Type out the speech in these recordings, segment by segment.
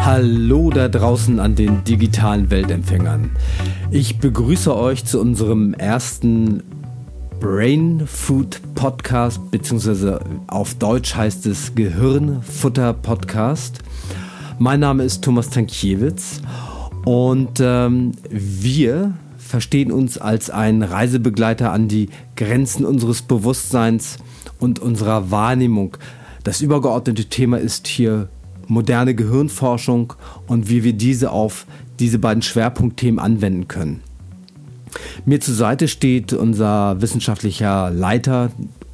Hallo da draußen an den digitalen Weltempfängern. Ich begrüße euch zu unserem ersten Brain Food Podcast, beziehungsweise auf Deutsch heißt es Gehirnfutter Podcast. Mein Name ist Thomas Tankiewicz und ähm, wir verstehen uns als ein Reisebegleiter an die Grenzen unseres Bewusstseins und unserer Wahrnehmung. Das übergeordnete Thema ist hier moderne Gehirnforschung und wie wir diese auf diese beiden Schwerpunktthemen anwenden können. Mir zur Seite steht unser wissenschaftlicher Leiter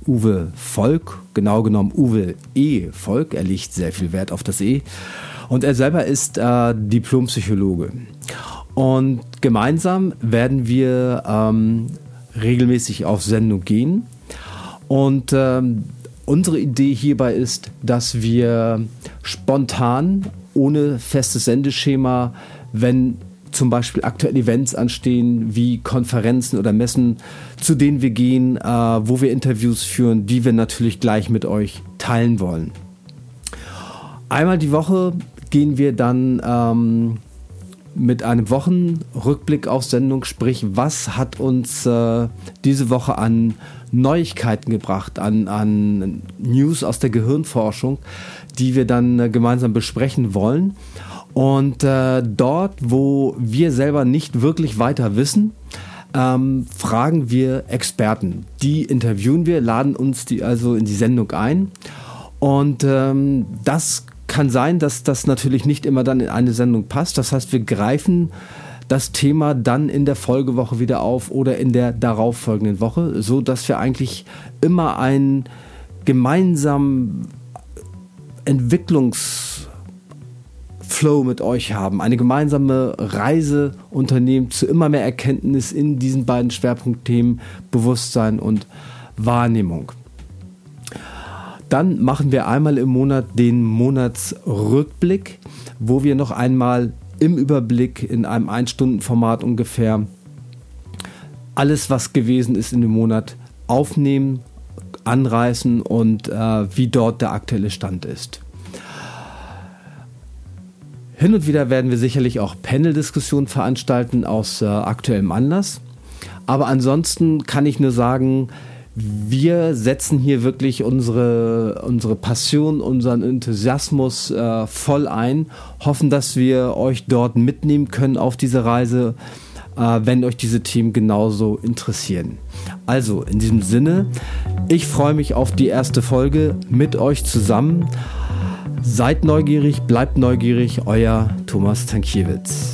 Uwe Volk, genau genommen Uwe E. Volk, er legt sehr viel Wert auf das E. Und er selber ist äh, Diplompsychologe. Und gemeinsam werden wir ähm, regelmäßig auf Sendung gehen. Und ähm, unsere Idee hierbei ist, dass wir spontan, ohne festes Sendeschema, wenn zum Beispiel aktuelle Events anstehen, wie Konferenzen oder Messen, zu denen wir gehen, äh, wo wir Interviews führen, die wir natürlich gleich mit euch teilen wollen. Einmal die Woche gehen wir dann ähm, mit einem Wochenrückblick auf Sendung, sprich, was hat uns äh, diese Woche an Neuigkeiten gebracht, an, an News aus der Gehirnforschung, die wir dann äh, gemeinsam besprechen wollen. Und äh, dort, wo wir selber nicht wirklich weiter wissen, ähm, fragen wir Experten. Die interviewen wir, laden uns die also in die Sendung ein. Und ähm, das kann sein, dass das natürlich nicht immer dann in eine Sendung passt. Das heißt, wir greifen das Thema dann in der Folgewoche wieder auf oder in der darauffolgenden Woche, so dass wir eigentlich immer einen gemeinsamen Entwicklungsflow mit euch haben, eine gemeinsame Reise unternehmen zu immer mehr Erkenntnis in diesen beiden Schwerpunktthemen Bewusstsein und Wahrnehmung. Dann machen wir einmal im Monat den Monatsrückblick, wo wir noch einmal im Überblick in einem Ein-Stunden-Format ungefähr alles, was gewesen ist in dem Monat, aufnehmen, anreißen und äh, wie dort der aktuelle Stand ist. Hin und wieder werden wir sicherlich auch Panel-Diskussionen veranstalten aus äh, aktuellem Anlass. Aber ansonsten kann ich nur sagen, wir setzen hier wirklich unsere, unsere Passion, unseren Enthusiasmus äh, voll ein, hoffen, dass wir euch dort mitnehmen können auf diese Reise, äh, wenn euch diese Themen genauso interessieren. Also in diesem Sinne, ich freue mich auf die erste Folge mit euch zusammen. Seid neugierig, bleibt neugierig, euer Thomas Tankiewicz.